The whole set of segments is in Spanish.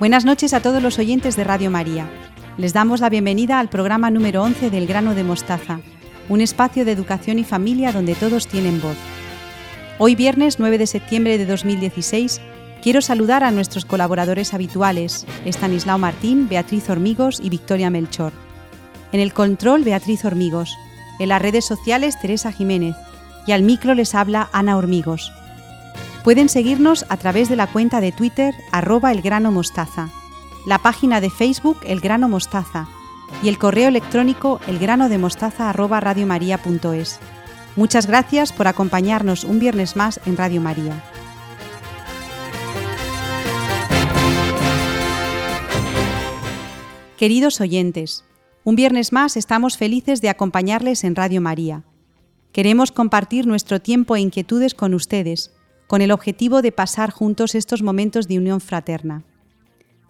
Buenas noches a todos los oyentes de Radio María. Les damos la bienvenida al programa número 11 del Grano de Mostaza, un espacio de educación y familia donde todos tienen voz. Hoy viernes 9 de septiembre de 2016 quiero saludar a nuestros colaboradores habituales, Estanislao Martín, Beatriz Hormigos y Victoria Melchor. En el control Beatriz Hormigos, en las redes sociales Teresa Jiménez y al micro les habla Ana Hormigos. Pueden seguirnos a través de la cuenta de Twitter arroba elgranomostaza, la página de Facebook El Grano Mostaza y el correo electrónico elgranodemostaza arroba radiomaria.es. Muchas gracias por acompañarnos un viernes más en Radio María. Queridos oyentes, un viernes más estamos felices de acompañarles en Radio María. Queremos compartir nuestro tiempo e inquietudes con ustedes con el objetivo de pasar juntos estos momentos de unión fraterna.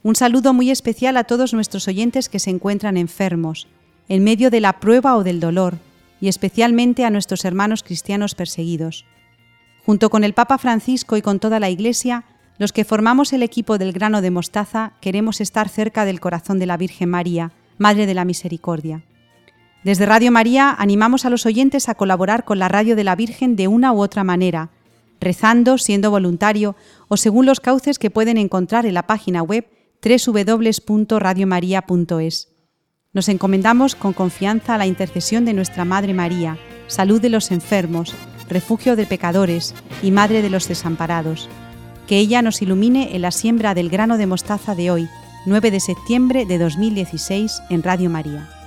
Un saludo muy especial a todos nuestros oyentes que se encuentran enfermos, en medio de la prueba o del dolor, y especialmente a nuestros hermanos cristianos perseguidos. Junto con el Papa Francisco y con toda la Iglesia, los que formamos el equipo del grano de mostaza queremos estar cerca del corazón de la Virgen María, Madre de la Misericordia. Desde Radio María animamos a los oyentes a colaborar con la Radio de la Virgen de una u otra manera, rezando, siendo voluntario o según los cauces que pueden encontrar en la página web www.radiomaria.es. Nos encomendamos con confianza a la intercesión de nuestra Madre María, salud de los enfermos, refugio de pecadores y Madre de los desamparados. Que ella nos ilumine en la siembra del grano de mostaza de hoy, 9 de septiembre de 2016, en Radio María.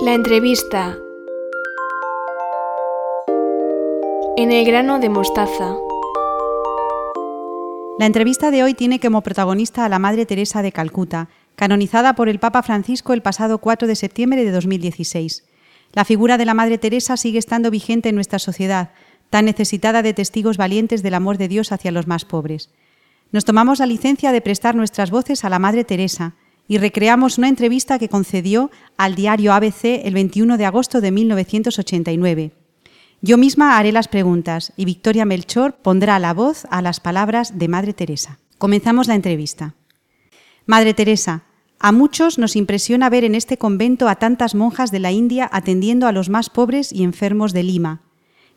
La entrevista en el grano de mostaza. La entrevista de hoy tiene como protagonista a la Madre Teresa de Calcuta, canonizada por el Papa Francisco el pasado 4 de septiembre de 2016. La figura de la Madre Teresa sigue estando vigente en nuestra sociedad, tan necesitada de testigos valientes del amor de Dios hacia los más pobres. Nos tomamos la licencia de prestar nuestras voces a la Madre Teresa, y recreamos una entrevista que concedió al diario ABC el 21 de agosto de 1989. Yo misma haré las preguntas y Victoria Melchor pondrá la voz a las palabras de Madre Teresa. Comenzamos la entrevista. Madre Teresa, a muchos nos impresiona ver en este convento a tantas monjas de la India atendiendo a los más pobres y enfermos de Lima.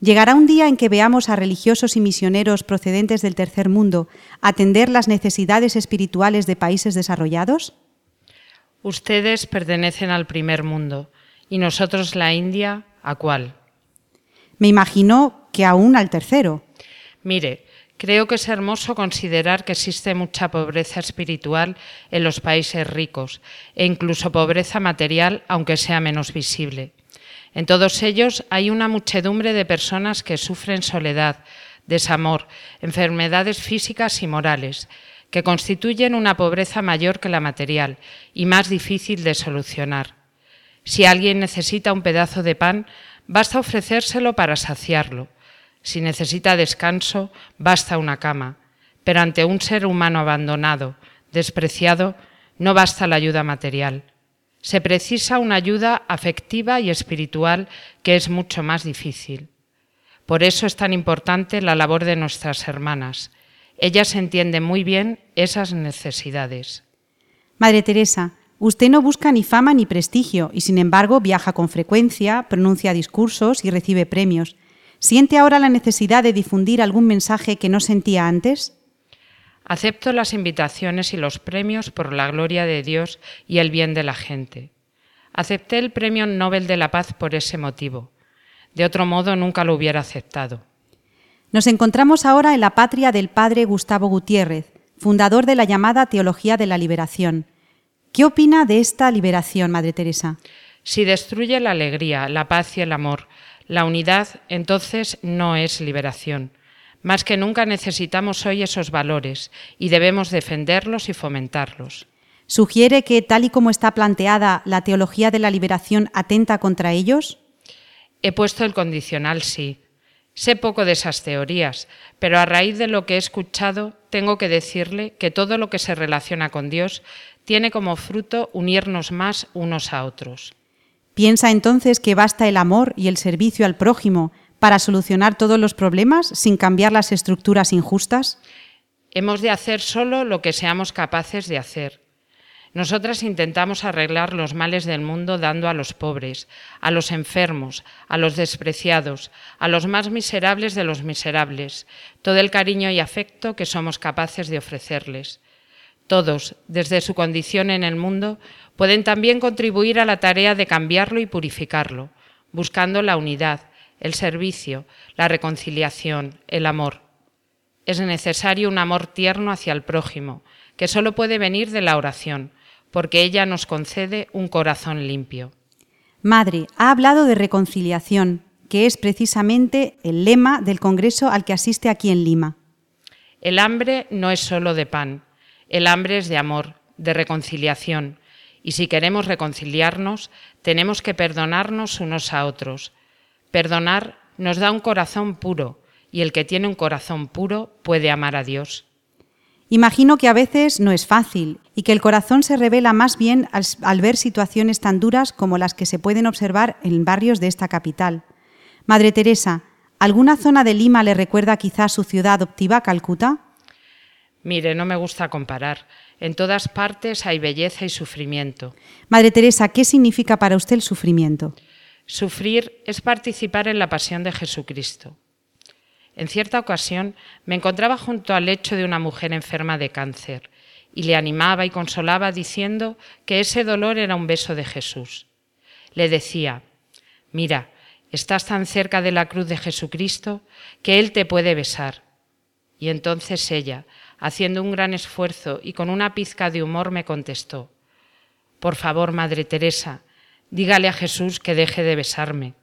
¿Llegará un día en que veamos a religiosos y misioneros procedentes del tercer mundo atender las necesidades espirituales de países desarrollados? Ustedes pertenecen al primer mundo y nosotros la India, ¿a cuál? Me imagino que aún al tercero. Mire, creo que es hermoso considerar que existe mucha pobreza espiritual en los países ricos e incluso pobreza material, aunque sea menos visible. En todos ellos hay una muchedumbre de personas que sufren soledad, desamor, enfermedades físicas y morales, que constituyen una pobreza mayor que la material y más difícil de solucionar. Si alguien necesita un pedazo de pan, basta ofrecérselo para saciarlo. Si necesita descanso, basta una cama. Pero ante un ser humano abandonado, despreciado, no basta la ayuda material. Se precisa una ayuda afectiva y espiritual que es mucho más difícil. Por eso es tan importante la labor de nuestras hermanas, ellas entienden muy bien esas necesidades. Madre Teresa, usted no busca ni fama ni prestigio y sin embargo viaja con frecuencia, pronuncia discursos y recibe premios. ¿Siente ahora la necesidad de difundir algún mensaje que no sentía antes? Acepto las invitaciones y los premios por la gloria de Dios y el bien de la gente. Acepté el Premio Nobel de la Paz por ese motivo. De otro modo nunca lo hubiera aceptado. Nos encontramos ahora en la patria del padre Gustavo Gutiérrez, fundador de la llamada Teología de la Liberación. ¿Qué opina de esta liberación, Madre Teresa? Si destruye la alegría, la paz y el amor, la unidad, entonces no es liberación. Más que nunca necesitamos hoy esos valores y debemos defenderlos y fomentarlos. ¿Sugiere que, tal y como está planteada, la teología de la liberación atenta contra ellos? He puesto el condicional sí. Sé poco de esas teorías, pero a raíz de lo que he escuchado, tengo que decirle que todo lo que se relaciona con Dios tiene como fruto unirnos más unos a otros. ¿Piensa entonces que basta el amor y el servicio al prójimo para solucionar todos los problemas sin cambiar las estructuras injustas? Hemos de hacer solo lo que seamos capaces de hacer. Nosotras intentamos arreglar los males del mundo dando a los pobres, a los enfermos, a los despreciados, a los más miserables de los miserables, todo el cariño y afecto que somos capaces de ofrecerles. Todos, desde su condición en el mundo, pueden también contribuir a la tarea de cambiarlo y purificarlo, buscando la unidad, el servicio, la reconciliación, el amor. Es necesario un amor tierno hacia el prójimo, que solo puede venir de la oración, porque ella nos concede un corazón limpio. Madre, ha hablado de reconciliación, que es precisamente el lema del Congreso al que asiste aquí en Lima. El hambre no es solo de pan, el hambre es de amor, de reconciliación, y si queremos reconciliarnos, tenemos que perdonarnos unos a otros. Perdonar nos da un corazón puro, y el que tiene un corazón puro puede amar a Dios. Imagino que a veces no es fácil y que el corazón se revela más bien al, ver situaciones tan duras como las que se pueden observar en barrios de esta capital. Madre Teresa, ¿alguna zona de Lima le recuerda quizá su ciudad adoptiva, Calcuta? Mire, no me gusta comparar. En todas partes hay belleza y sufrimiento. Madre Teresa, ¿qué significa para usted el sufrimiento? Sufrir es participar en la pasión de Jesucristo. En cierta ocasión me encontraba junto al lecho de una mujer enferma de cáncer y le animaba y consolaba diciendo que ese dolor era un beso de Jesús. Le decía, mira, estás tan cerca de la cruz de Jesucristo que Él te puede besar. Y entonces ella, haciendo un gran esfuerzo y con una pizca de humor, me contestó, Por favor, Madre Teresa, dígale a Jesús que deje de besarme.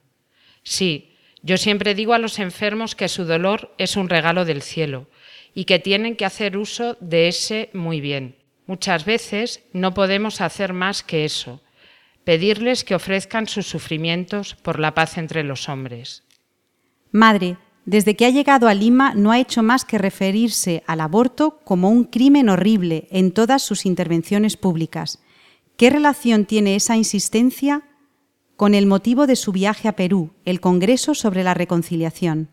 Sí, yo siempre digo a los enfermos que su dolor es un regalo del cielo y que tienen que hacer uso de ese muy bien. Muchas veces no podemos hacer más que eso, pedirles que ofrezcan sus sufrimientos por la paz entre los hombres. Madre, desde que ha llegado a Lima no ha hecho más que referirse al aborto como un crimen horrible en todas sus intervenciones públicas. ¿Qué relación tiene esa insistencia con el motivo de su viaje a Perú, el Congreso sobre la Reconciliación.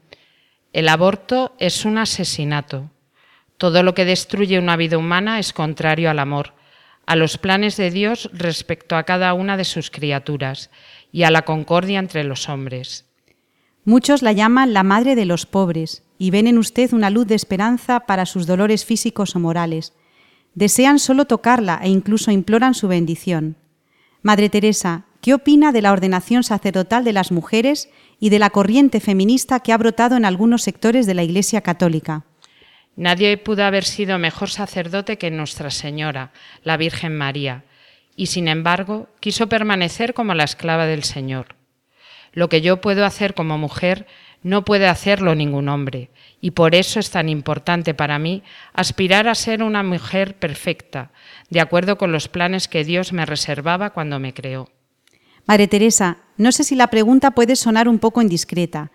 El aborto es un asesinato. Todo lo que destruye una vida humana es contrario al amor, a los planes de Dios respecto a cada una de sus criaturas y a la concordia entre los hombres. Muchos la llaman la madre de los pobres y ven en usted una luz de esperanza para sus dolores físicos o morales. Desean solo tocarla e incluso imploran su bendición. Madre Teresa, ¿Qué opina de la ordenación sacerdotal de las mujeres y de la corriente feminista que ha brotado en algunos sectores de la Iglesia Católica? Nadie pudo haber sido mejor sacerdote que Nuestra Señora, la Virgen María, y sin embargo quiso permanecer como la esclava del Señor. Lo que yo puedo hacer como mujer no puede hacerlo ningún hombre, y por eso es tan importante para mí aspirar a ser una mujer perfecta, de acuerdo con los planes que Dios me reservaba cuando me creó. Madre Teresa, no sé si la pregunta puede sonar un poco indiscreta,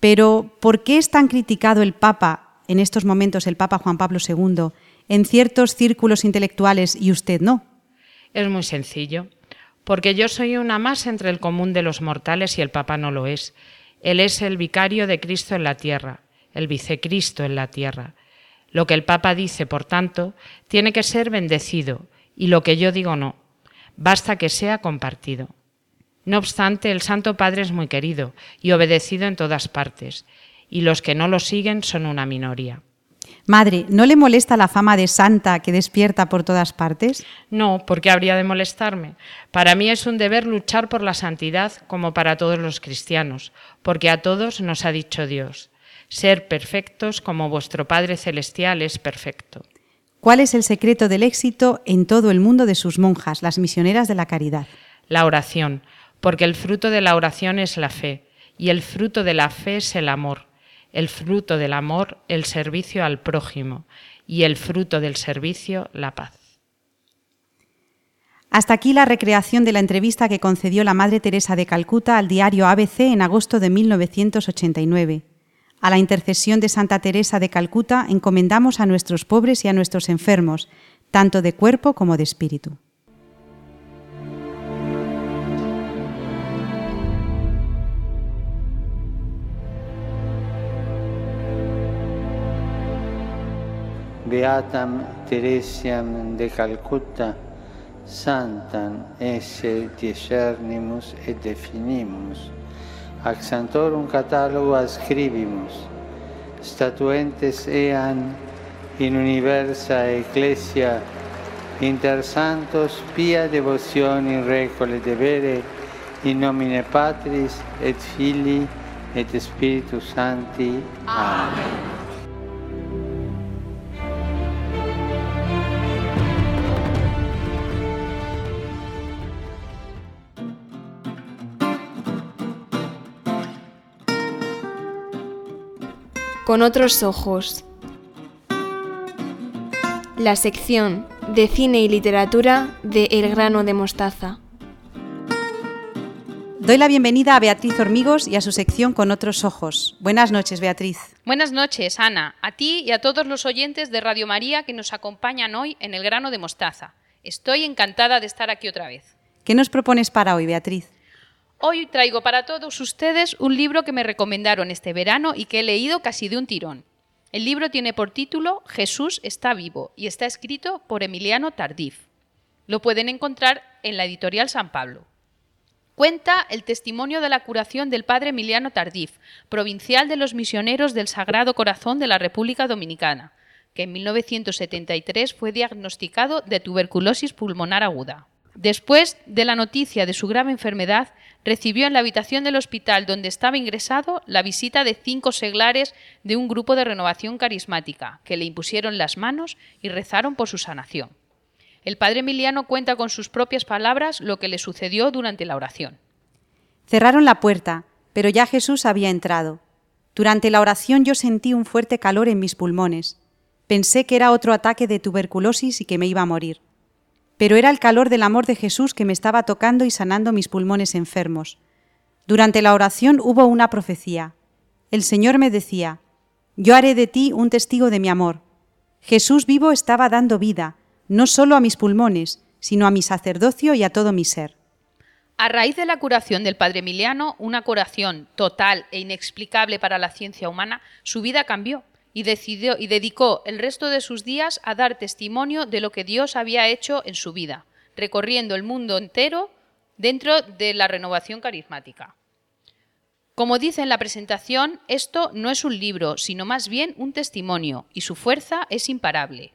pero ¿por qué es tan criticado el Papa, en estos momentos el Papa Juan Pablo II, en ciertos círculos intelectuales y usted no? Es muy sencillo, porque yo soy una más entre el común de los mortales y el Papa no lo es. Él es el vicario de Cristo en la tierra, el vicecristo en la tierra. Lo que el Papa dice, por tanto, tiene que ser bendecido, y lo que yo digo no. Basta que sea compartido. No obstante, el Santo Padre es muy querido y obedecido en todas partes, y los que no lo siguen son una minoría. Madre, ¿no le molesta la fama de santa que despierta por todas partes? No, porque habría de molestarme. Para mí es un deber luchar por la santidad como para todos los cristianos, porque a todos nos ha dicho Dios, ser perfectos como vuestro Padre Celestial es perfecto. ¿Cuál es el secreto del éxito en todo el mundo de sus monjas, las misioneras de la caridad? La oración porque el fruto de la oración es la fe, y el fruto de la fe es el amor, el fruto del amor el servicio al prójimo, y el fruto del servicio la paz. Hasta aquí la recreación de la entrevista que concedió la Madre Teresa de Calcuta al diario ABC en agosto de 1989. A la intercesión de Santa Teresa de Calcuta encomendamos a nuestros pobres y a nuestros enfermos, tanto de cuerpo como de espíritu. Beatam Teresiam de Calcutta, santam esse discernimus et definimus, ac santorum catalogo ascribimus, statuentes ean in universa ecclesia inter santos pia devozione in recole debere in nomine Patris et Filii et Spiritus Sancti. Amen. Con otros ojos. La sección de cine y literatura de El grano de mostaza. Doy la bienvenida a Beatriz Hormigos y a su sección Con otros ojos. Buenas noches, Beatriz. Buenas noches, Ana, a ti y a todos los oyentes de Radio María que nos acompañan hoy en El grano de mostaza. Estoy encantada de estar aquí otra vez. ¿Qué nos propones para hoy, Beatriz? Hoy traigo para todos ustedes un libro que me recomendaron este verano y que he leído casi de un tirón. El libro tiene por título Jesús está vivo y está escrito por Emiliano Tardif. Lo pueden encontrar en la editorial San Pablo. Cuenta el testimonio de la curación del padre Emiliano Tardif, provincial de los misioneros del Sagrado Corazón de la República Dominicana, que en 1973 fue diagnosticado de tuberculosis pulmonar aguda. Después de la noticia de su grave enfermedad, recibió en la habitación del hospital donde estaba ingresado la visita de cinco seglares de un grupo de renovación carismática, que le impusieron las manos y rezaron por su sanación. El padre Emiliano cuenta con sus propias palabras lo que le sucedió durante la oración. Cerraron la puerta, pero ya Jesús había entrado. Durante la oración yo sentí un fuerte calor en mis pulmones. Pensé que era otro ataque de tuberculosis y que me iba a morir pero era el calor del amor de Jesús que me estaba tocando y sanando mis pulmones enfermos. Durante la oración hubo una profecía. El Señor me decía, Yo haré de ti un testigo de mi amor. Jesús vivo estaba dando vida, no solo a mis pulmones, sino a mi sacerdocio y a todo mi ser. A raíz de la curación del padre Emiliano, una curación total e inexplicable para la ciencia humana, su vida cambió y decidió y dedicó el resto de sus días a dar testimonio de lo que Dios había hecho en su vida, recorriendo el mundo entero dentro de la renovación carismática. Como dice en la presentación, esto no es un libro, sino más bien un testimonio, y su fuerza es imparable.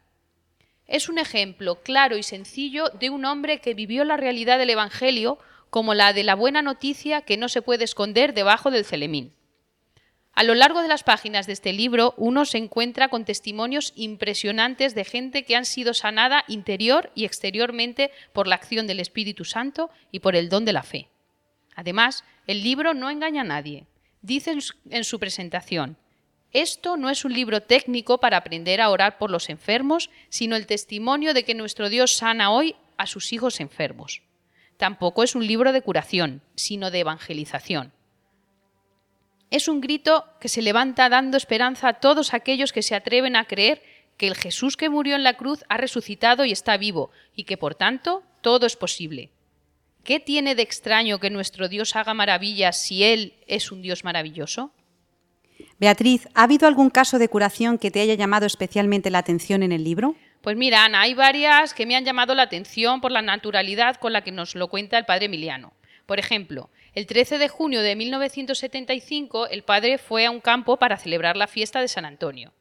Es un ejemplo claro y sencillo de un hombre que vivió la realidad del Evangelio como la de la buena noticia que no se puede esconder debajo del celemín. A lo largo de las páginas de este libro, uno se encuentra con testimonios impresionantes de gente que han sido sanada interior y exteriormente por la acción del Espíritu Santo y por el don de la fe. Además, el libro no engaña a nadie. Dice en su presentación, esto no es un libro técnico para aprender a orar por los enfermos, sino el testimonio de que nuestro Dios sana hoy a sus hijos enfermos. Tampoco es un libro de curación, sino de evangelización. Es un grito que se levanta dando esperanza a todos aquellos que se atreven a creer que el Jesús que murió en la cruz ha resucitado y está vivo, y que por tanto todo es posible. ¿Qué tiene de extraño que nuestro Dios haga maravillas si Él es un Dios maravilloso? Beatriz, ¿ha habido algún caso de curación que te haya llamado especialmente la atención en el libro? Pues mira, Ana, hay varias que me han llamado la atención por la naturalidad con la que nos lo cuenta el padre Emiliano. Por ejemplo, el 13 de junio de 1975 el padre fue a un campo para celebrar la fiesta de San Antonio.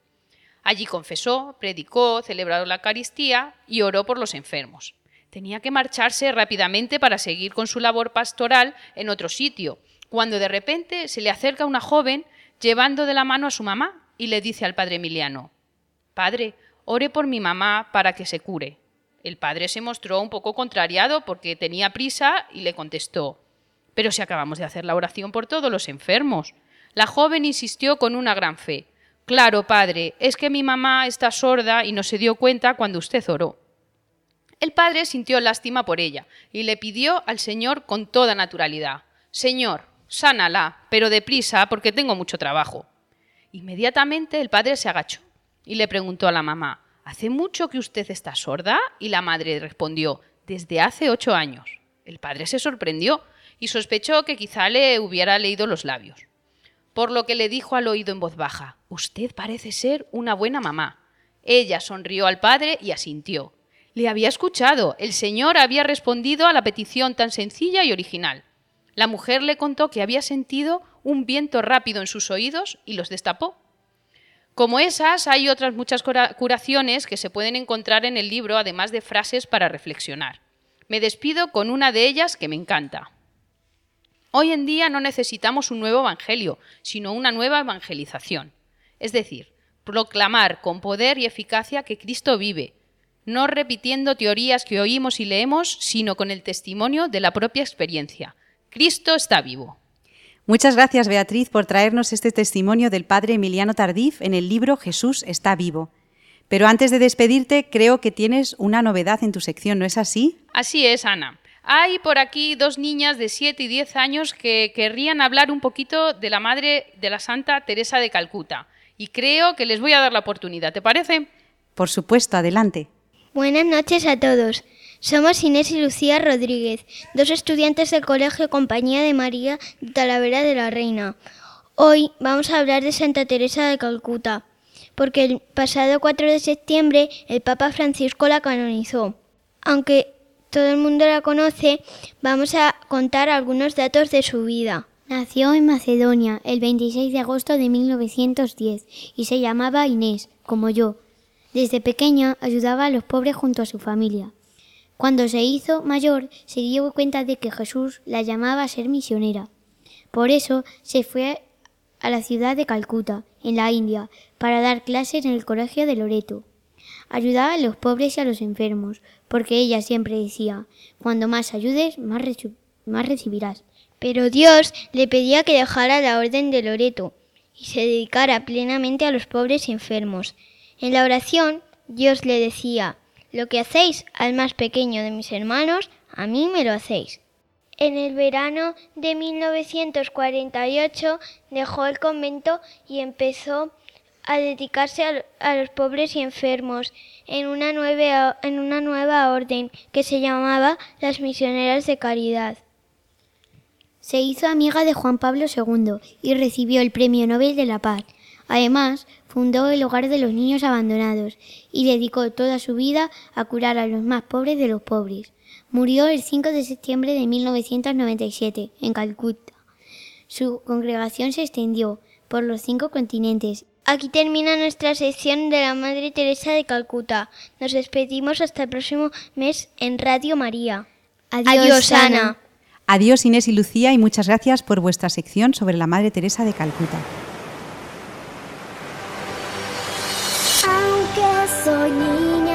Allí confesó, predicó, celebró la Eucaristía y oró por los enfermos. Tenía que marcharse rápidamente para seguir con su labor pastoral en otro sitio, cuando de repente se le acerca una joven llevando de la mano a su mamá y le dice al padre Emiliano, Padre, ore por mi mamá para que se cure. El padre se mostró un poco contrariado porque tenía prisa y le contestó Pero si acabamos de hacer la oración por todos los enfermos. La joven insistió con una gran fe. Claro, padre, es que mi mamá está sorda y no se dio cuenta cuando usted oró. El padre sintió lástima por ella y le pidió al Señor con toda naturalidad Señor, sánala, pero deprisa, porque tengo mucho trabajo. Inmediatamente el padre se agachó y le preguntó a la mamá ¿Hace mucho que usted está sorda? Y la madre respondió, desde hace ocho años. El padre se sorprendió y sospechó que quizá le hubiera leído los labios. Por lo que le dijo al oído en voz baja, Usted parece ser una buena mamá. Ella sonrió al padre y asintió. Le había escuchado. El señor había respondido a la petición tan sencilla y original. La mujer le contó que había sentido un viento rápido en sus oídos y los destapó. Como esas, hay otras muchas curaciones que se pueden encontrar en el libro, además de frases para reflexionar. Me despido con una de ellas que me encanta. Hoy en día no necesitamos un nuevo evangelio, sino una nueva evangelización. Es decir, proclamar con poder y eficacia que Cristo vive, no repitiendo teorías que oímos y leemos, sino con el testimonio de la propia experiencia. Cristo está vivo. Muchas gracias, Beatriz, por traernos este testimonio del padre Emiliano Tardif en el libro Jesús está vivo. Pero antes de despedirte, creo que tienes una novedad en tu sección, ¿no es así? Así es, Ana. Hay por aquí dos niñas de 7 y 10 años que querrían hablar un poquito de la madre de la Santa Teresa de Calcuta. Y creo que les voy a dar la oportunidad, ¿te parece? Por supuesto, adelante. Buenas noches a todos. Somos Inés y Lucía Rodríguez, dos estudiantes del Colegio Compañía de María de Talavera de la Reina. Hoy vamos a hablar de Santa Teresa de Calcuta, porque el pasado 4 de septiembre el Papa Francisco la canonizó. Aunque todo el mundo la conoce, vamos a contar algunos datos de su vida. Nació en Macedonia el 26 de agosto de 1910 y se llamaba Inés, como yo. Desde pequeña ayudaba a los pobres junto a su familia. Cuando se hizo mayor, se dio cuenta de que Jesús la llamaba a ser misionera. Por eso se fue a la ciudad de Calcuta, en la India, para dar clases en el colegio de Loreto. Ayudaba a los pobres y a los enfermos, porque ella siempre decía, cuando más ayudes, más, recibirás. Pero Dios le pedía que dejara la orden de Loreto y se dedicara plenamente a los pobres y enfermos. En la oración, Dios le decía, lo que hacéis al más pequeño de mis hermanos, a mí me lo hacéis. En el verano de 1948 dejó el convento y empezó a dedicarse a, los pobres y enfermos en una, nueva, en una nueva orden que se llamaba las Misioneras de Caridad. Se hizo amiga de Juan Pablo II y recibió el Premio Nobel de la Paz. Además, fundó el Hogar de los Niños Abandonados y dedicó toda su vida a curar a los más pobres de los pobres. Murió el 5 de septiembre de 1997 en Calcuta. Su congregación se extendió por los cinco continentes Aquí termina nuestra sección de la Madre Teresa de Calcuta. Nos despedimos hasta el próximo mes en Radio María. Adiós, Ana. Adiós Inés y Lucía y muchas gracias por vuestra sección sobre la Madre Teresa de Calcuta. Aunque soy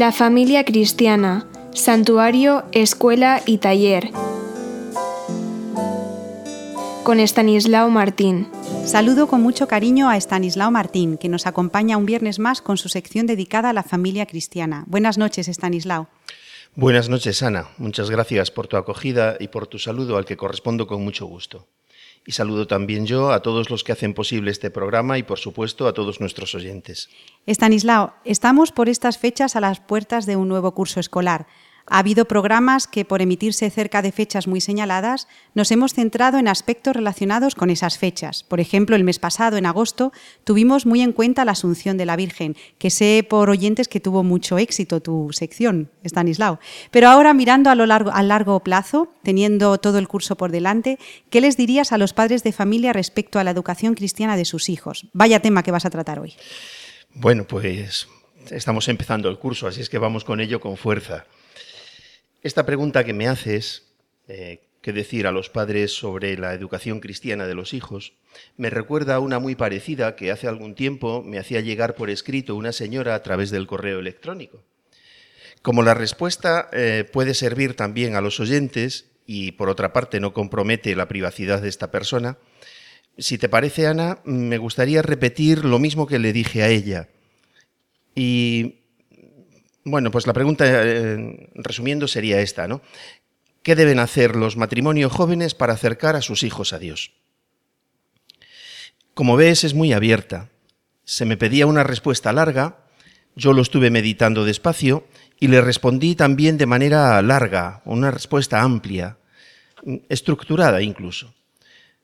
La familia cristiana, santuario, escuela y taller. Con Estanislao Martín. Saludo con mucho cariño a Estanislao Martín, que nos acompaña un viernes más con su sección dedicada a la familia cristiana. Buenas noches, Estanislao. Buenas noches, Ana. Muchas gracias por tu acogida y por tu saludo al que correspondo con mucho gusto. Y saludo también yo a todos los que hacen posible este programa y, por supuesto, a todos nuestros oyentes. Estanislao, estamos por estas fechas a las puertas de un nuevo curso escolar. Ha habido programas que, por emitirse cerca de fechas muy señaladas, nos hemos centrado en aspectos relacionados con esas fechas. Por ejemplo, el mes pasado, en agosto, tuvimos muy en cuenta la Asunción de la Virgen, que sé por oyentes que tuvo mucho éxito tu sección, Stanislao. Pero ahora, mirando a lo largo, a largo plazo, teniendo todo el curso por delante, ¿qué les dirías a los padres de familia respecto a la educación cristiana de sus hijos? Vaya tema que vas a tratar hoy. Bueno, pues estamos empezando el curso, así es que vamos con ello con fuerza. Esta pregunta que me haces, eh, qué decir a los padres sobre la educación cristiana de los hijos, me recuerda una muy parecida que hace algún tiempo me hacía llegar por escrito una señora a través del correo electrónico. Como la respuesta eh, puede servir también a los oyentes y por otra parte no compromete la privacidad de esta persona, si te parece, Ana, me gustaría repetir lo mismo que le dije a ella. Y bueno, pues la pregunta, eh, resumiendo, sería esta, ¿no? ¿Qué deben hacer los matrimonios jóvenes para acercar a sus hijos a Dios? Como ves, es muy abierta. Se me pedía una respuesta larga, yo lo estuve meditando despacio y le respondí también de manera larga, una respuesta amplia, estructurada incluso,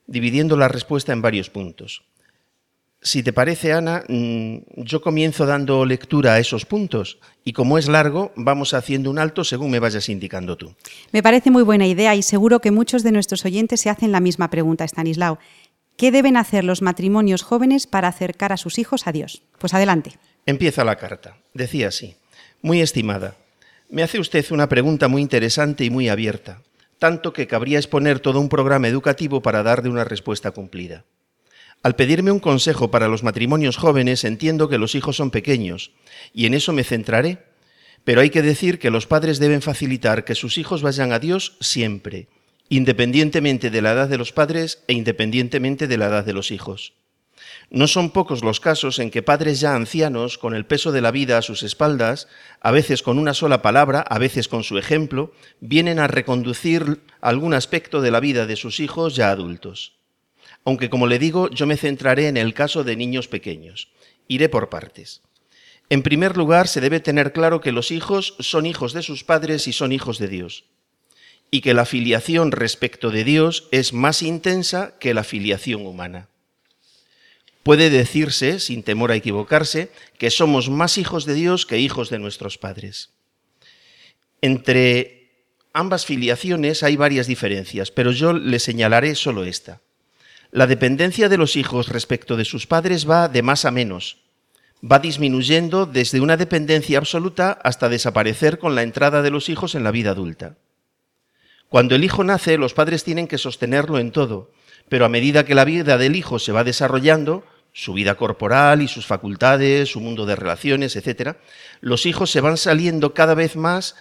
dividiendo la respuesta en varios puntos. Si te parece, Ana, mm, yo comienzo dando lectura a esos puntos y como es largo, vamos haciendo un alto según me vayas indicando tú. Me parece muy buena idea y seguro que muchos de nuestros oyentes se hacen la misma pregunta, Stanislao. ¿Qué deben hacer los matrimonios jóvenes para acercar a sus hijos a Dios? Pues adelante. Empieza la carta. Decía así. Muy estimada, me hace usted una pregunta muy interesante y muy abierta, tanto que cabría exponer todo un programa educativo para darle una respuesta cumplida. Al pedirme un consejo para los matrimonios jóvenes, entiendo que los hijos son pequeños, y en eso me centraré. Pero hay que decir que los padres deben facilitar que sus hijos vayan a Dios siempre, independientemente de la edad de los padres e independientemente de la edad de los hijos. No son pocos los casos en que padres ya ancianos, con el peso de la vida a sus espaldas, a veces con una sola palabra, a veces con su ejemplo, vienen a reconducir algún aspecto de la vida de sus hijos ya adultos aunque como le digo, yo me centraré en el caso de niños pequeños. Iré por partes. En primer lugar, se debe tener claro que los hijos son hijos de sus padres y son hijos de Dios, y que la filiación respecto de Dios es más intensa que la filiación humana. Puede decirse, sin temor a equivocarse, que somos más hijos de Dios que hijos de nuestros padres. Entre ambas filiaciones hay varias diferencias, pero yo le señalaré solo esta. La dependencia de los hijos respecto de sus padres va de más a menos. Va disminuyendo desde una dependencia absoluta hasta desaparecer con la entrada de los hijos en la vida adulta. Cuando el hijo nace, los padres tienen que sostenerlo en todo, pero a medida que la vida del hijo se va desarrollando, su vida corporal y sus facultades, su mundo de relaciones, etc., los hijos se van saliendo cada vez más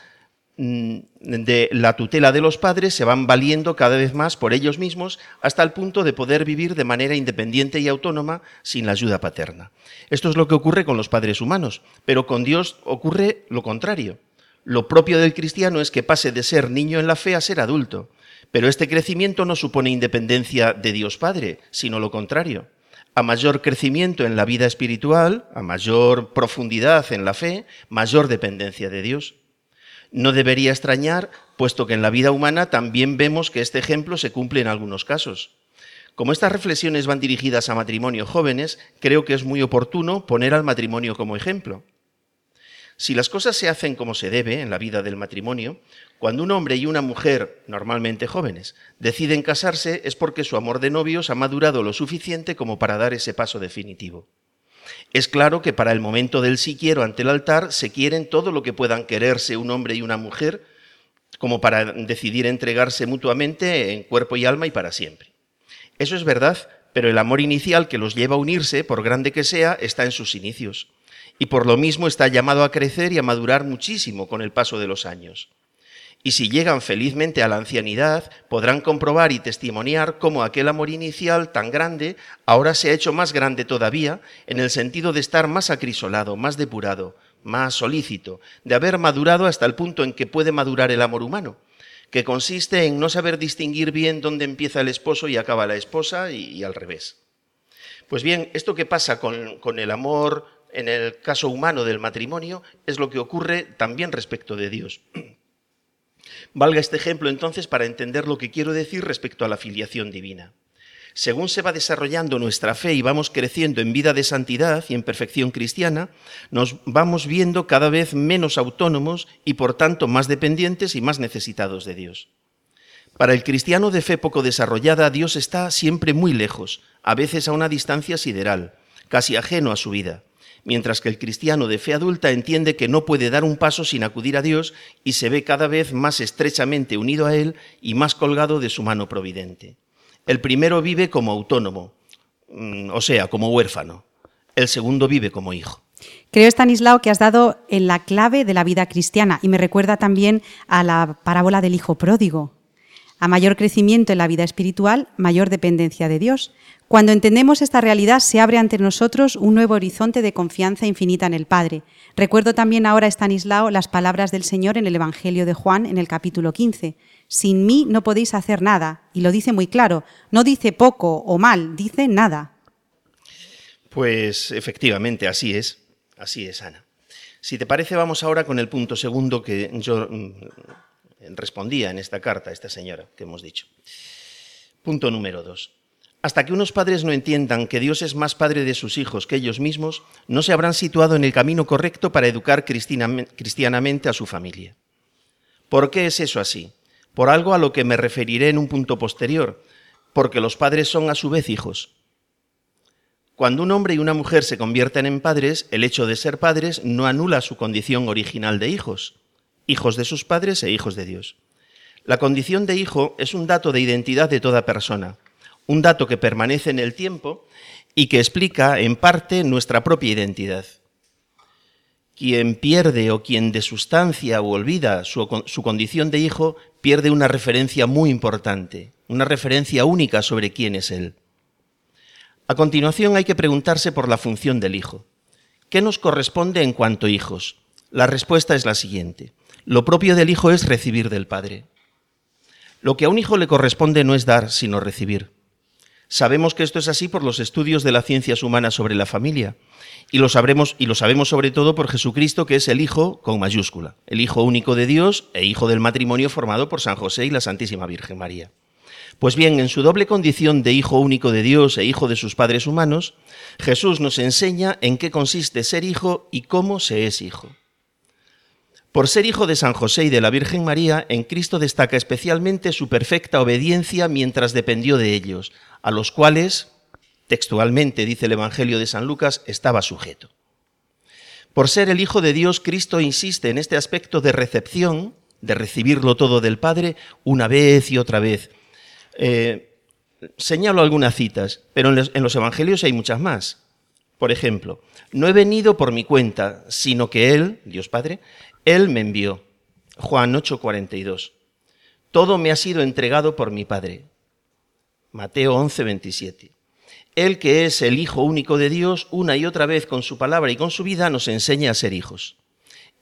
de la tutela de los padres se van valiendo cada vez más por ellos mismos hasta el punto de poder vivir de manera independiente y autónoma sin la ayuda paterna. Esto es lo que ocurre con los padres humanos, pero con Dios ocurre lo contrario. Lo propio del cristiano es que pase de ser niño en la fe a ser adulto, pero este crecimiento no supone independencia de Dios Padre, sino lo contrario. A mayor crecimiento en la vida espiritual, a mayor profundidad en la fe, mayor dependencia de Dios. No debería extrañar, puesto que en la vida humana también vemos que este ejemplo se cumple en algunos casos. Como estas reflexiones van dirigidas a matrimonios jóvenes, creo que es muy oportuno poner al matrimonio como ejemplo. Si las cosas se hacen como se debe en la vida del matrimonio, cuando un hombre y una mujer, normalmente jóvenes, deciden casarse es porque su amor de novios ha madurado lo suficiente como para dar ese paso definitivo. Es claro que para el momento del sí quiero ante el altar se quieren todo lo que puedan quererse un hombre y una mujer, como para decidir entregarse mutuamente en cuerpo y alma y para siempre. Eso es verdad, pero el amor inicial que los lleva a unirse, por grande que sea, está en sus inicios. y por lo mismo está llamado a crecer y a madurar muchísimo con el paso de los años. Y si llegan felizmente a la ancianidad, podrán comprobar y testimoniar cómo aquel amor inicial tan grande ahora se ha hecho más grande todavía en el sentido de estar más acrisolado, más depurado, más solícito, de haber madurado hasta el punto en que puede madurar el amor humano, que consiste en no saber distinguir bien dónde empieza el esposo y acaba la esposa y, al revés. Pues bien, esto que pasa con, el amor en el caso humano del matrimonio es lo que ocurre también respecto de Dios. Valga este ejemplo entonces para entender lo que quiero decir respecto a la filiación divina. Según se va desarrollando nuestra fe y vamos creciendo en vida de santidad y en perfección cristiana, nos vamos viendo cada vez menos autónomos y por tanto más dependientes y más necesitados de Dios. Para el cristiano de fe poco desarrollada, Dios está siempre muy lejos, a veces a una distancia sideral, casi ajeno a su vida mientras que el cristiano de fe adulta entiende que no puede dar un paso sin acudir a Dios y se ve cada vez más estrechamente unido a Él y más colgado de su mano providente. El primero vive como autónomo, mm, o sea, como huérfano. El segundo vive como hijo. Creo, Stanislao, que has dado en la clave de la vida cristiana y me recuerda también a la parábola del hijo pródigo. A mayor crecimiento en la vida espiritual, mayor dependencia de Dios. Cuando entendemos esta realidad, se abre ante nosotros un nuevo horizonte de confianza infinita en el Padre. Recuerdo también ahora, Estanislao, las palabras del Señor en el Evangelio de Juan, en el capítulo 15. Sin mí no podéis hacer nada. Y lo dice muy claro. No dice poco o mal, dice nada. Pues efectivamente, así es. Así es, Ana. Si te parece, vamos ahora con el punto segundo que yo mm, respondía en esta carta esta señora que hemos dicho. Punto número dos. Hasta que unos padres no entiendan que Dios es más padre de sus hijos que ellos mismos, no se habrán situado en el camino correcto para educar cristianamente a su familia. ¿Por qué es eso así? Por algo a lo que me referiré en un punto posterior, porque los padres son a su vez hijos. Cuando un hombre y una mujer se convierten en padres, el hecho de ser padres no anula su condición original de hijos, hijos de sus padres e hijos de Dios. La condición de hijo es un dato de identidad de toda persona un dato que permanece en el tiempo y que explica en parte nuestra propia identidad. Quien pierde o quien de sustancia o olvida su, su, condición de hijo pierde una referencia muy importante, una referencia única sobre quién es él. A continuación hay que preguntarse por la función del hijo. ¿Qué nos corresponde en cuanto hijos? La respuesta es la siguiente. Lo propio del hijo es recibir del Padre. Lo que a un hijo le corresponde no es dar, sino recibir. Sabemos que esto es así por los estudios de las ciencias humanas sobre la familia. Y lo, sabremos, y lo sabemos sobre todo por Jesucristo, que es el Hijo con mayúscula, el Hijo único de Dios e Hijo del matrimonio formado por San José y la Santísima Virgen María. Pues bien, en su doble condición de Hijo único de Dios e Hijo de sus padres humanos, Jesús nos enseña en qué consiste ser hijo y cómo se es hijo. Por ser hijo de San José y de la Virgen María, en Cristo destaca especialmente su perfecta obediencia mientras dependió de ellos, a los cuales, textualmente dice el Evangelio de San Lucas, estaba sujeto. Por ser el Hijo de Dios, Cristo insiste en este aspecto de recepción, de recibirlo todo del Padre, una vez y otra vez. Eh, señalo algunas citas, pero en los, en los Evangelios hay muchas más. Por ejemplo, no he venido por mi cuenta, sino que Él, Dios Padre, Él me envió. Juan 8:42. Todo me ha sido entregado por mi Padre. Mateo 11, 27. Él que es el Hijo único de Dios, una y otra vez con su palabra y con su vida nos enseña a ser hijos.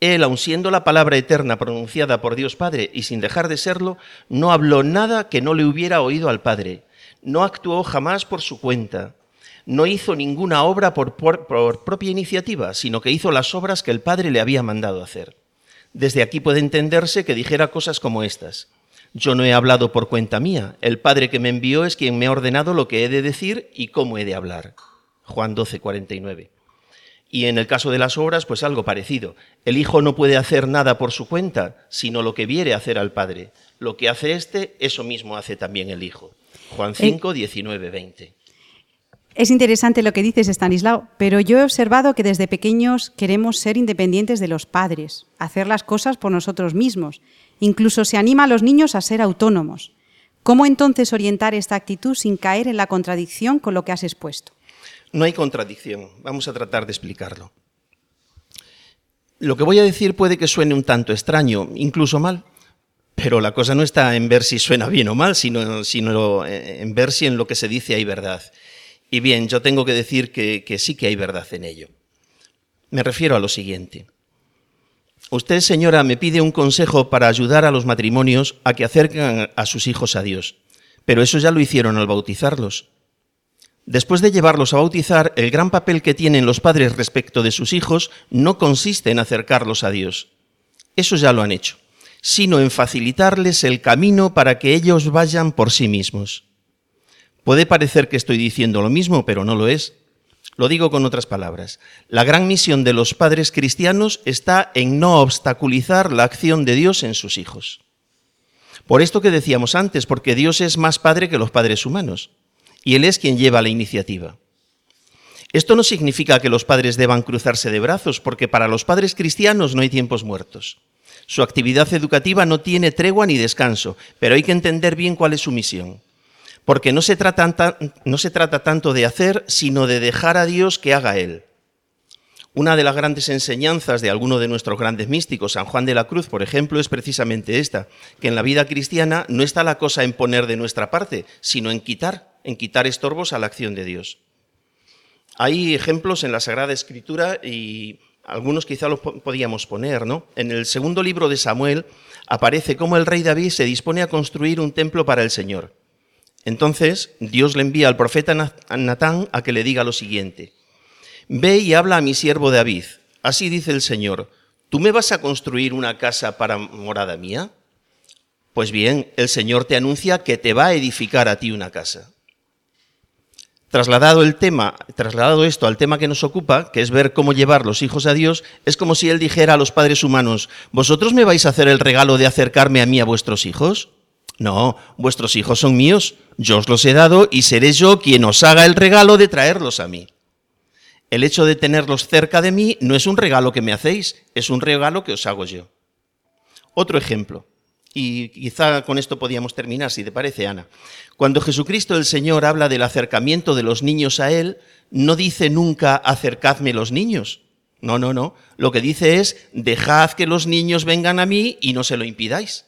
Él, aun siendo la palabra eterna pronunciada por Dios Padre y sin dejar de serlo, no habló nada que no le hubiera oído al Padre, no actuó jamás por su cuenta, no hizo ninguna obra por, por, por, propia iniciativa, sino que hizo las obras que el Padre le había mandado hacer. Desde aquí puede entenderse que dijera cosas como estas. Yo no he hablado por cuenta mía. El Padre que me envió es quien me ha ordenado lo que he de decir y cómo he de hablar. Juan 12, 49. Y en el caso de las obras, pues algo parecido. El Hijo no puede hacer nada por su cuenta, sino lo que viere hacer al Padre. Lo que hace éste, eso mismo hace también el Hijo. Juan 5, 19, 20. Es interesante lo que dices, Stanislao, pero yo he observado que desde pequeños queremos ser independientes de los padres, hacer las cosas por nosotros mismos. Incluso se anima a los niños a ser autónomos. ¿Cómo entonces orientar esta actitud sin caer en la contradicción con lo que has expuesto? No hay contradicción. Vamos a tratar de explicarlo. Lo que voy a decir puede que suene un tanto extraño, incluso mal, pero la cosa no está en ver si suena bien o mal, sino, sino en ver si en lo que se dice hay verdad. Y bien, yo tengo que decir que, sí que hay verdad en ello. Me refiero a lo siguiente. Usted, señora, me pide un consejo para ayudar a los matrimonios a que acerquen a sus hijos a Dios, pero eso ya lo hicieron al bautizarlos. Después de llevarlos a bautizar, el gran papel que tienen los padres respecto de sus hijos no consiste en acercarlos a Dios. Eso ya lo han hecho, sino en facilitarles el camino para que ellos vayan por sí mismos. Puede parecer que estoy diciendo lo mismo, pero no lo es. Lo digo con otras palabras. La gran misión de los padres cristianos está en no obstaculizar la acción de Dios en sus hijos. Por esto que decíamos antes, porque Dios es más padre que los padres humanos y Él es quien lleva la iniciativa. Esto no significa que los padres deban cruzarse de brazos, porque para los padres cristianos no hay tiempos muertos. Su actividad educativa no tiene tregua ni descanso, pero hay que entender bien cuál es su misión. Porque no se trata, tanto de hacer, sino de dejar a Dios que haga Él. Una de las grandes enseñanzas de alguno de nuestros grandes místicos, San Juan de la Cruz, por ejemplo, es precisamente esta, que en la vida cristiana no está la cosa en poner de nuestra parte, sino en quitar en quitar estorbos a la acción de Dios. Hay ejemplos en la Sagrada Escritura y algunos quizá los podíamos poner, ¿no? En el segundo libro de Samuel aparece cómo el rey David se dispone a construir un templo para el Señor. Entonces Dios le envía al profeta Natán a que le diga lo siguiente: Ve y habla a mi siervo David. Así dice el Señor: ¿Tú me vas a construir una casa para morada mía? Pues bien, el Señor te anuncia que te va a edificar a ti una casa. Trasladado el tema, trasladado esto al tema que nos ocupa, que es ver cómo llevar los hijos a Dios, es como si él dijera a los padres humanos, ¿vosotros me vais a hacer el regalo de acercarme a mí a vuestros hijos? No, vuestros hijos son míos, yo os los he dado y seré yo quien os haga el regalo de traerlos a mí. El hecho de tenerlos cerca de mí no es un regalo que me hacéis, es un regalo que os hago yo. Otro ejemplo y quizá con esto podíamos terminar, si te parece, Ana. Cuando Jesucristo el Señor habla del acercamiento de los niños a Él, no dice nunca acercadme los niños. No, no, no. Lo que dice es dejad que los niños vengan a mí y no se lo impidáis.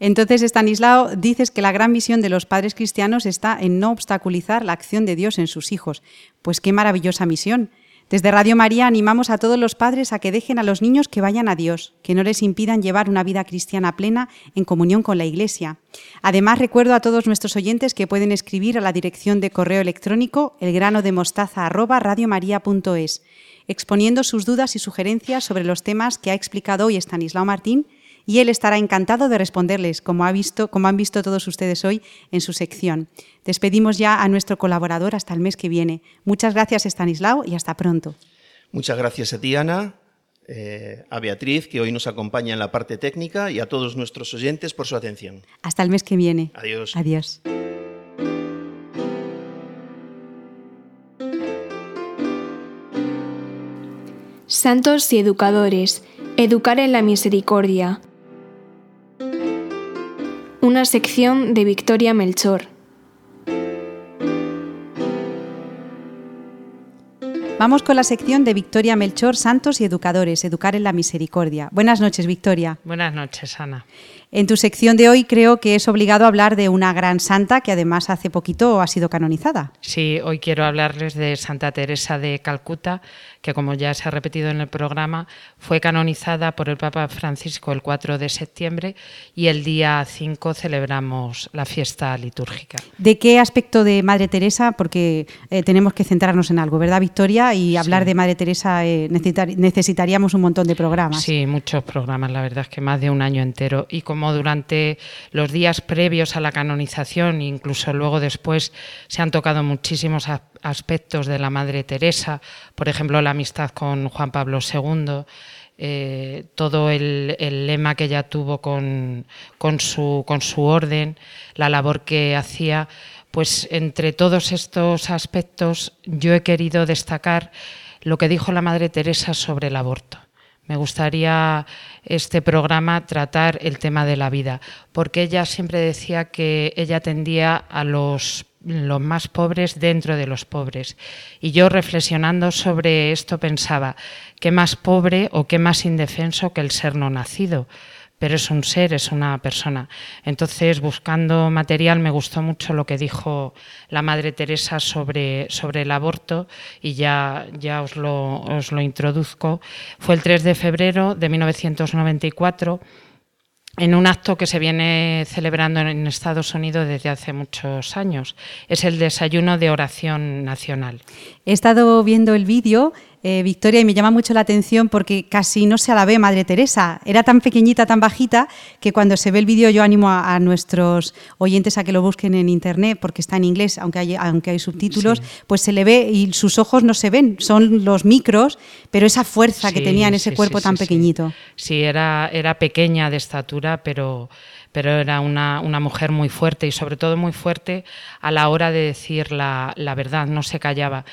Entonces, Estanislao, dices que la gran misión de los padres cristianos está en no obstaculizar la acción de Dios en sus hijos. Pues qué maravillosa misión. Desde Radio María animamos a todos los padres a que dejen a los niños que vayan a Dios, que no les impidan llevar una vida cristiana plena en comunión con la Iglesia. Además, recuerdo a todos nuestros oyentes que pueden escribir a la dirección de correo electrónico elgranodemostaza@radiomaria.es, exponiendo sus dudas y sugerencias sobre los temas que ha explicado hoy Estanislao Martín y él estará encantado de responderles, como, ha visto, como han visto todos ustedes hoy en su sección. Despedimos ya a nuestro colaborador hasta el mes que viene. Muchas gracias, Estanislao, y hasta pronto. Muchas gracias a ti, Ana, eh, a Beatriz, que hoy nos acompaña en la parte técnica, y a todos nuestros oyentes por su atención. Hasta el mes que viene. Adiós. Adiós. Santos y educadores, educar en la misericordia una sección de Victoria Melchor. Vamos con la sección de Victoria Melchor, Santos y Educadores, Educar en la Misericordia. Buenas noches, Victoria. Buenas noches, Ana. En tu sección de hoy creo que es obligado hablar de una gran santa que además hace poquito ha sido canonizada. Sí, hoy quiero hablarles de Santa Teresa de Calcuta, que como ya se ha repetido en el programa, fue canonizada por el Papa Francisco el 4 de septiembre y el día 5 celebramos la fiesta litúrgica. ¿De qué aspecto de Madre Teresa? Porque eh, tenemos que centrarnos en algo, ¿verdad, Victoria? Y hablar de Madre Teresa eh, necesitaríamos un montón de programas. Sí, muchos programas, la verdad es que más de un año entero. Y como durante los días previos a la canonización, incluso luego después, se han tocado muchísimos aspectos de la Madre Teresa, por ejemplo, la amistad con Juan Pablo II. Eh, todo el, lema que ella tuvo con, su, con su orden, la labor que hacía, pues entre todos estos aspectos yo he querido destacar lo que dijo la Madre Teresa sobre el aborto. Me gustaría este programa tratar el tema de la vida, porque ella siempre decía que ella tendía a los los más pobres dentro de los pobres. Y yo reflexionando sobre esto pensaba, ¿qué más pobre o qué más indefenso que el ser no nacido? Pero es un ser, es una persona. Entonces, buscando material, me gustó mucho lo que dijo la Madre Teresa sobre, sobre el aborto y ya, ya os, lo, os lo introduzco. Fue el 3 de febrero de 1994 en un acto que se viene celebrando en Estados Unidos desde hace muchos años. Es el desayuno de oración nacional. He estado viendo el vídeo eh, Victoria, y me llama mucho la atención porque casi no se la ve Madre Teresa. Era tan pequeñita, tan bajita, que cuando se ve el vídeo yo animo a, nuestros oyentes a que lo busquen en internet, porque está en inglés, aunque hay, aunque hay subtítulos, pues se le ve y sus ojos no se ven, son los micros, pero esa fuerza que tenía en ese cuerpo tan pequeñito. Sí, era, era pequeña de estatura, pero pero era una, una, mujer muy fuerte y sobre todo muy fuerte a la hora de decir la, la verdad, no se callaba.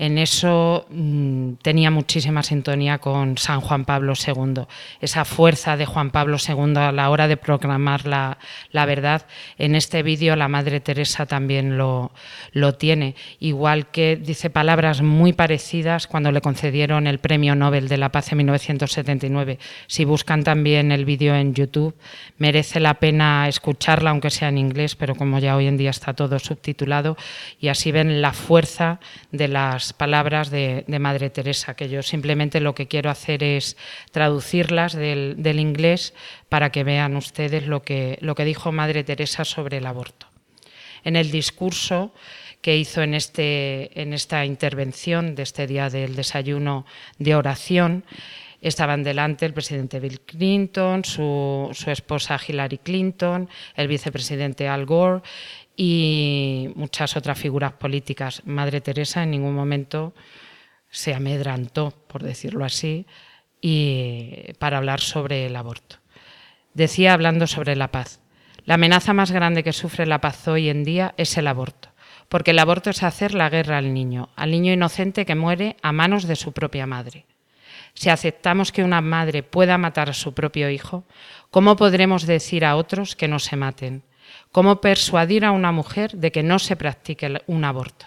En eso mm, tenía muchísima sintonía con San Juan Pablo II. Esa fuerza de Juan Pablo II a la hora de proclamar la, verdad. En este vídeo la Madre Teresa también lo, lo tiene. Igual que dice palabras muy parecidas cuando le concedieron el Premio Nobel de la Paz en 1979. Si buscan también el vídeo en YouTube, merece la pena escucharla, aunque sea en inglés, pero como ya hoy en día está todo subtitulado, y así ven la fuerza de las palabras de, Madre Teresa, que yo simplemente lo que quiero hacer es traducirlas del, inglés para que vean ustedes lo que, lo que dijo Madre Teresa sobre el aborto. En el discurso que hizo en, este, en esta intervención de este día del desayuno de oración, estaban delante el presidente Bill Clinton, su, su, esposa Hillary Clinton, el vicepresidente Al Gore y muchas otras figuras políticas. Madre Teresa en ningún momento se amedrantó, por decirlo así, y para hablar sobre el aborto. Decía hablando sobre la paz. La amenaza más grande que sufre la paz hoy en día es el aborto, porque el aborto es hacer la guerra al niño, al niño inocente que muere a manos de su propia madre. Si aceptamos que una madre pueda matar a su propio hijo, ¿cómo podremos decir a otros que no se maten? Cómo persuadir a una mujer de que no se practique un aborto.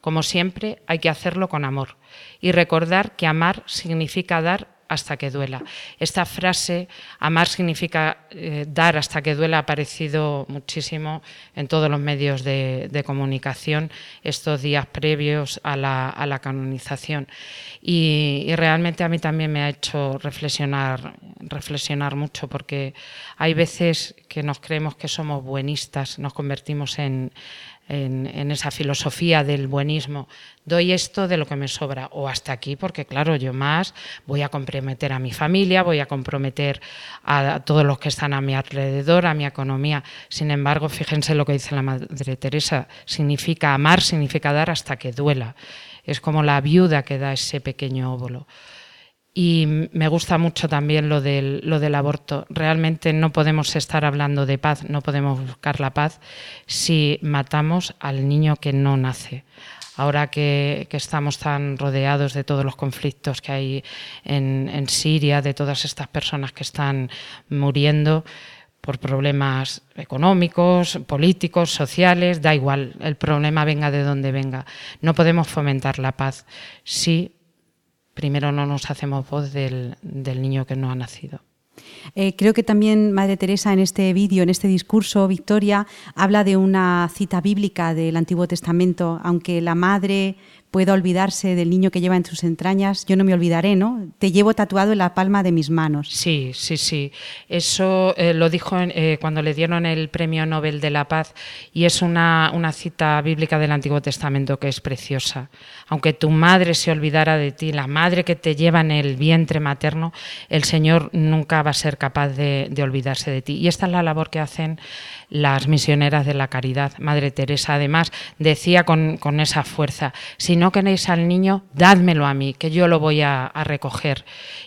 Como siempre, hay que hacerlo con amor y recordar que amar significa dar hasta que duela. Esta frase, amar significa eh, dar hasta que duela, ha aparecido muchísimo en todos los medios de, comunicación estos días previos a la, canonización. Y, realmente a mí también me ha hecho reflexionar, reflexionar mucho, porque hay veces que nos creemos que somos buenistas, nos convertimos en en, esa filosofía del buenismo, doy esto de lo que me sobra o hasta aquí, porque claro, yo más voy a comprometer a mi familia, voy a comprometer a, todos los que están a mi alrededor, a mi economía. Sin embargo, fíjense lo que dice la Madre Teresa, significa amar, significa dar hasta que duela. Es como la viuda que da ese pequeño óvulo. Y me gusta mucho también lo del, aborto. Realmente no podemos estar hablando de paz, no podemos buscar la paz si matamos al niño que no nace. Ahora que, estamos tan rodeados de todos los conflictos que hay en, en Siria, de todas estas personas que están muriendo, por problemas económicos, políticos, sociales, da igual, el problema venga de donde venga. No podemos fomentar la paz si primero no nos hacemos voz del, niño que no ha nacido. Eh, creo que también Madre Teresa en este vídeo, en este discurso, Victoria, habla de una cita bíblica del Antiguo Testamento, aunque la madre pueda olvidarse del niño que lleva en sus entrañas, yo no me olvidaré, ¿no? Te llevo tatuado en la palma de mis manos. Sí, sí, sí. Eso eh, lo dijo eh, cuando le dieron el Premio Nobel de la Paz y es una, una cita bíblica del Antiguo Testamento que es preciosa. Aunque tu madre se olvidara de ti, la madre que te lleva en el vientre materno, el Señor nunca va a ser capaz de, de olvidarse de ti. Y esta es la labor que hacen las misioneras de la caridad. Madre Teresa, además, decía con, esa fuerza, si no queréis al niño, dádmelo a mí, que yo lo voy a, recoger.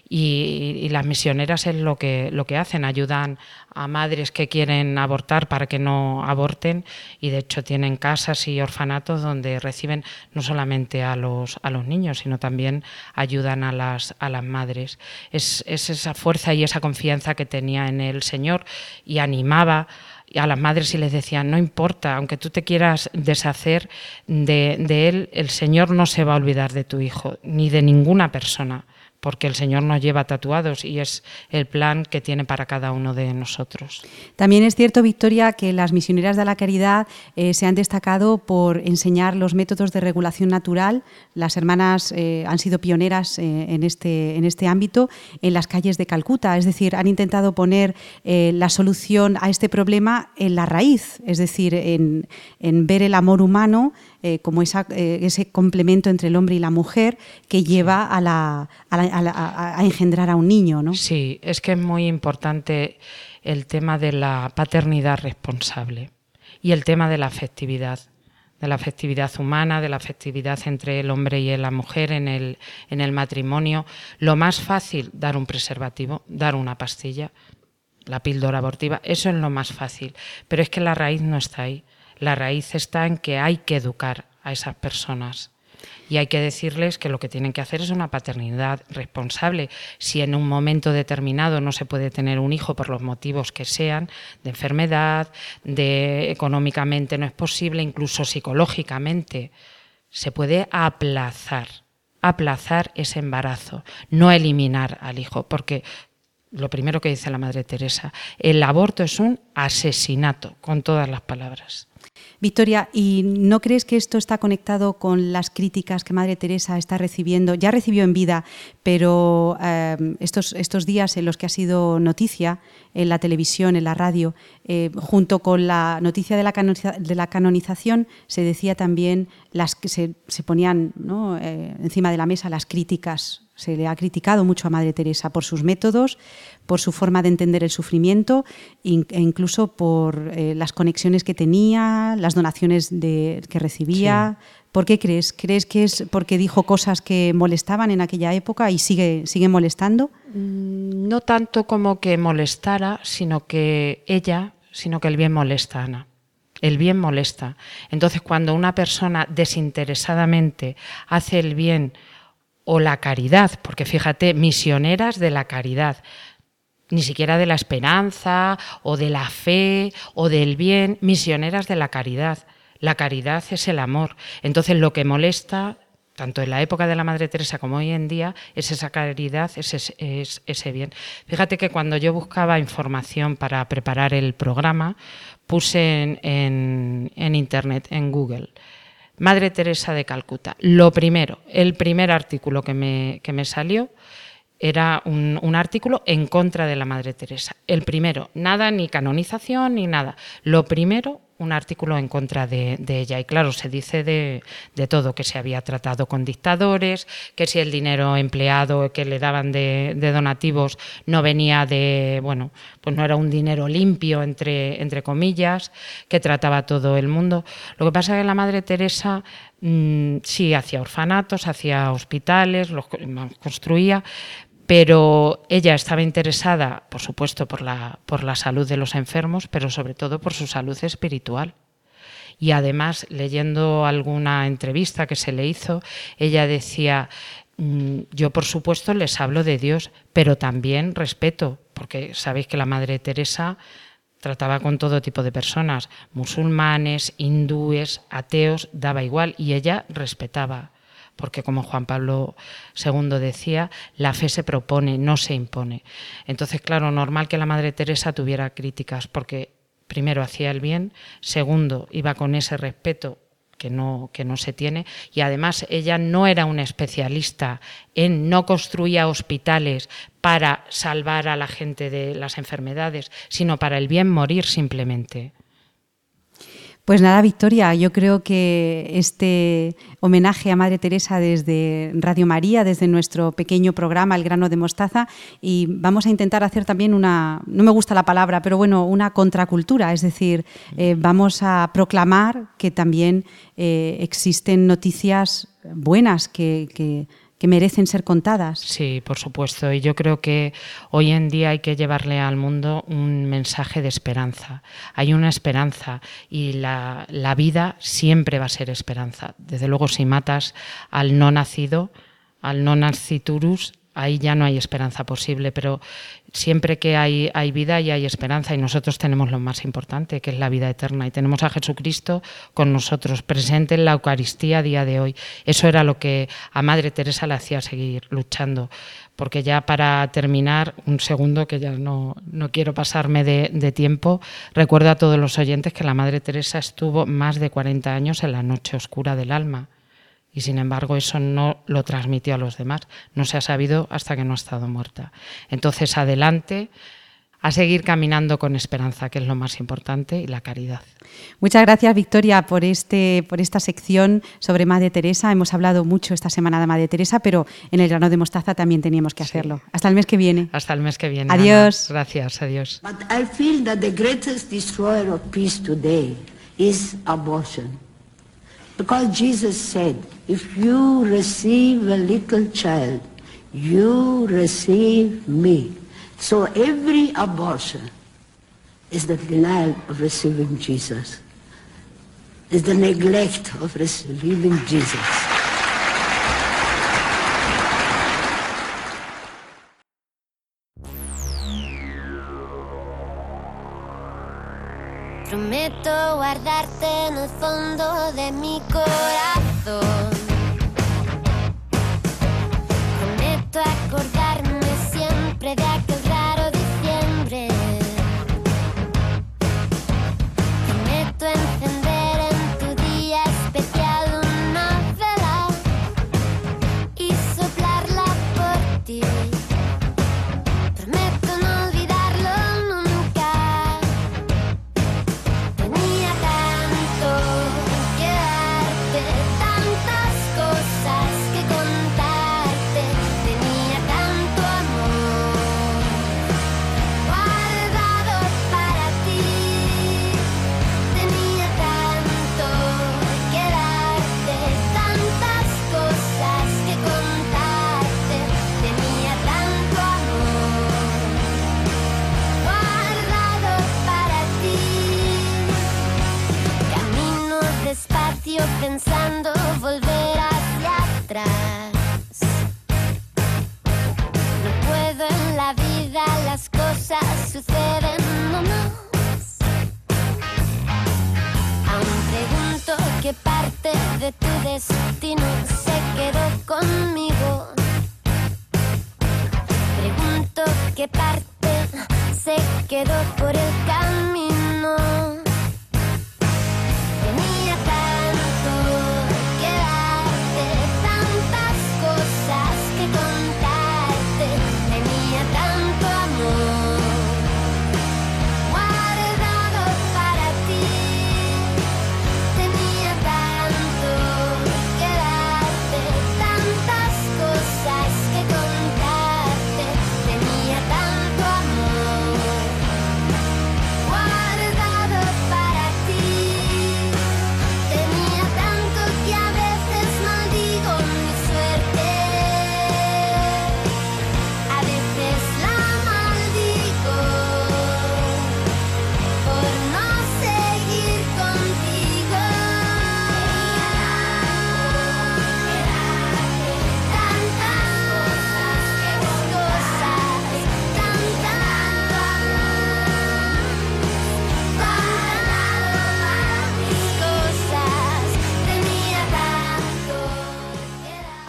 Y, las misioneras es lo que, lo que hacen, ayudan a madres que quieren abortar para que no aborten y de hecho tienen casas y orfanatos donde reciben no solamente a los, a los niños, sino también ayudan a las, a las madres. Es, es esa fuerza y esa confianza que tenía en el Señor y animaba a las madres y les decían, no importa, aunque tú te quieras deshacer de, de él, el Señor no se va a olvidar de tu hijo, ni de ninguna persona porque el Señor nos lleva tatuados y es el plan que tiene para cada uno de nosotros. También es cierto, Victoria, que las misioneras de la caridad eh, se han destacado por enseñar los métodos de regulación natural. Las hermanas eh, han sido pioneras eh, en, este, en este ámbito en las calles de Calcuta, es decir, han intentado poner la solución a este problema en la raíz, es decir, en, en ver el amor humano eh, como eh, ese complemento entre el hombre y la mujer que lleva a, engendrar a un niño. ¿no? Sí, es que es muy importante el tema de la paternidad responsable y el tema de la afectividad de la afectividad humana, de la afectividad entre el hombre y la mujer en el, en el matrimonio. Lo más fácil, dar un preservativo, dar una pastilla, la píldora abortiva, eso es lo más fácil. Pero es que la raíz no está ahí. La raíz está en que hay que educar a esas personas. Y hay que decirles que lo que tienen que hacer es una paternidad responsable. Si en un momento determinado no se puede tener un hijo por los motivos que sean, de enfermedad, de económicamente no es posible, incluso psicológicamente, se puede aplazar, aplazar ese embarazo, no eliminar al hijo, porque lo primero que dice la Madre Teresa, el aborto es un asesinato, con todas las palabras. Victoria, ¿y no crees que esto está conectado con las críticas que Madre Teresa está recibiendo? Ya recibió en vida, pero eh, estos, estos días en los que ha sido noticia en la televisión, en la radio, eh, junto con la noticia de la, de la, canonización, se decía también las que se, ponían eh, encima de la mesa las críticas se le ha criticado mucho a Madre Teresa por sus métodos, por su forma de entender el sufrimiento e incluso por eh, las conexiones que tenía, las donaciones de, que recibía. ¿Por qué crees? ¿Crees que es porque dijo cosas que molestaban en aquella época y sigue, sigue molestando? Mm, no tanto como que molestara, sino que ella, sino que el bien molesta, Ana. El bien molesta. Entonces, cuando una persona desinteresadamente hace el bien, o la caridad, porque fíjate, misioneras de la caridad, ni siquiera de la esperanza o de la fe o del bien, misioneras de la caridad. La caridad es el amor. Entonces lo que molesta, tanto en la época de la Madre Teresa como hoy en día, es esa caridad, es ese, bien. Fíjate que cuando yo buscaba información para preparar el programa, puse en Internet, en Google, Madre Teresa de Calcuta. Lo primero, el primer artículo que me, que me salió era un, un, artículo en contra de la Madre Teresa. El primero, nada ni canonización ni nada. Lo primero, un artículo en contra de, ella. Y claro, se dice de, todo, que se había tratado con dictadores, que si el dinero empleado que le daban de, donativos no venía de, bueno, pues no era un dinero limpio, entre, entre comillas, que trataba todo el mundo. Lo que pasa es que la Madre Teresa mm, sí hacía orfanatos, hacía hospitales, los construía, pero ella estaba interesada, por supuesto, por la, por la salud de los enfermos, pero sobre todo por su salud espiritual. Y además, leyendo alguna entrevista que se le hizo, ella decía, mm, yo por supuesto les hablo de Dios, pero también respeto, porque sabéis que la Madre Teresa trataba con todo tipo de personas, musulmanes, hindúes, ateos, daba igual, y ella respetaba porque como Juan Pablo II decía, la fe se propone, no se impone. Entonces, claro, normal que la Madre Teresa tuviera críticas, porque primero hacía el bien, segundo iba con ese respeto que no, que no se tiene, y además ella no era una especialista en, no construía hospitales para salvar a la gente de las enfermedades, sino para el bien morir simplemente. Pues nada, Victoria, yo creo que este homenaje a Madre Teresa desde Radio María, desde nuestro pequeño programa El grano de mostaza, y vamos a intentar hacer también una, no me gusta la palabra, pero bueno, una contracultura, es decir, eh, vamos a proclamar que también eh, existen noticias buenas que que merecen ser contadas. Sí, por supuesto. Y yo creo que hoy en día hay que llevarle al mundo un mensaje de esperanza. Hay una esperanza y la, la vida siempre va a ser esperanza. Desde luego, si matas al no nacido, al no nasciturus, ahí ya no hay esperanza posible, pero siempre que hay, hay, vida y hay esperanza y nosotros tenemos lo más importante, que es la vida eterna y tenemos a Jesucristo con nosotros, presente en la Eucaristía a día de hoy. Eso era lo que a Madre Teresa le hacía seguir luchando. Porque ya para terminar, un segundo, que ya no, no quiero pasarme de, de tiempo, recuerdo a todos los oyentes que la Madre Teresa estuvo más de 40 años en la noche oscura del alma y sin embargo eso no lo transmitió a los demás. No se ha sabido hasta que no ha estado muerta. Entonces, adelante a seguir caminando con esperanza, que es lo más importante, y la caridad. Muchas gracias, Victoria, por, este, por esta sección sobre Madre Teresa. Hemos hablado mucho esta semana de Madre Teresa, pero en el grano de mostaza también teníamos que hacerlo. Sí. Hasta el mes que viene. Hasta el mes que viene. Adiós. Ana. Gracias, adiós. But I feel that the greatest destroyer of peace today is abortion. Because Jesus said, if you receive a little child, you receive me. So every abortion is the denial of receiving Jesus, is the neglect of receiving Jesus. Prometo guardarte en el fondo de mi corazón. Prometo acordarme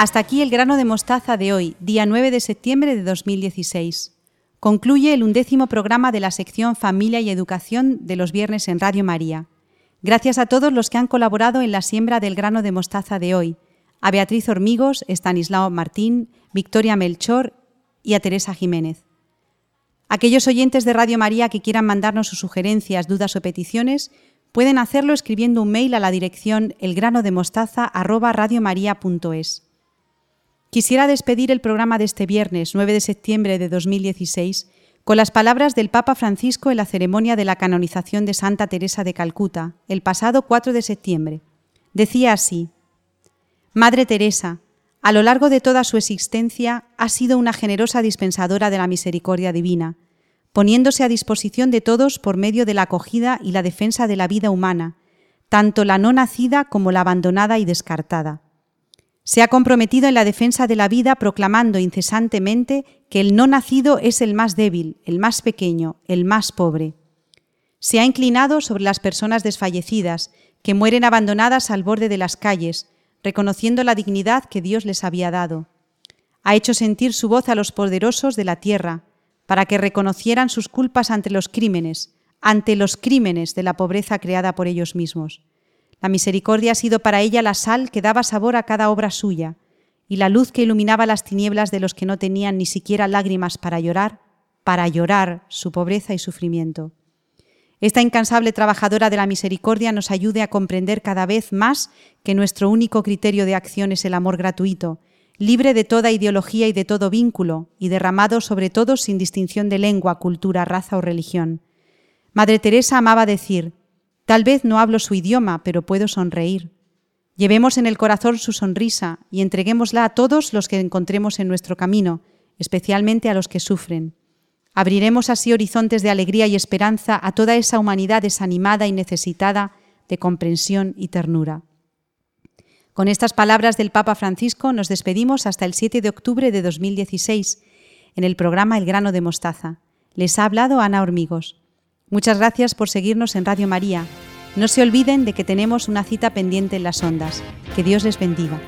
Hasta aquí el grano de mostaza de hoy, día 9 de septiembre de 2016. Concluye el undécimo programa de la sección Familia y Educación de los viernes en Radio María. Gracias a todos los que han colaborado en la siembra del grano de mostaza de hoy, a Beatriz Hormigos, Estanislao Martín, Victoria Melchor y a Teresa Jiménez. Aquellos oyentes de Radio María que quieran mandarnos sus sugerencias, dudas o peticiones, pueden hacerlo escribiendo un mail a la dirección elgranodemostaza@radiomaria.es. Quisiera despedir el programa de este viernes 9 de septiembre de 2016 con las palabras del Papa Francisco en la ceremonia de la canonización de Santa Teresa de Calcuta, el pasado 4 de septiembre. Decía así, Madre Teresa, a lo largo de toda su existencia ha sido una generosa dispensadora de la misericordia divina, poniéndose a disposición de todos por medio de la acogida y la defensa de la vida humana, tanto la no nacida como la abandonada y descartada. Se ha comprometido en la defensa de la vida proclamando incesantemente que el no nacido es el más débil, el más pequeño, el más pobre. Se ha inclinado sobre las personas desfallecidas, que mueren abandonadas al borde de las calles, reconociendo la dignidad que Dios les había dado. Ha hecho sentir su voz a los poderosos de la tierra, para que reconocieran sus culpas ante los crímenes, ante los crímenes de la pobreza creada por ellos mismos. La misericordia ha sido para ella la sal que daba sabor a cada obra suya, y la luz que iluminaba las tinieblas de los que no tenían ni siquiera lágrimas para llorar, para llorar su pobreza y sufrimiento. Esta incansable trabajadora de la misericordia nos ayude a comprender cada vez más que nuestro único criterio de acción es el amor gratuito, libre de toda ideología y de todo vínculo, y derramado sobre todo sin distinción de lengua, cultura, raza o religión. Madre Teresa amaba decir, Tal vez no hablo su idioma, pero puedo sonreír. Llevemos en el corazón su sonrisa y entreguémosla a todos los que encontremos en nuestro camino, especialmente a los que sufren. Abriremos así horizontes de alegría y esperanza a toda esa humanidad desanimada y necesitada de comprensión y ternura. Con estas palabras del Papa Francisco nos despedimos hasta el 7 de octubre de 2016 en el programa El grano de mostaza. Les ha hablado Ana Hormigos. Muchas gracias por seguirnos en Radio María. No se olviden de que tenemos una cita pendiente en las ondas. Que Dios les bendiga.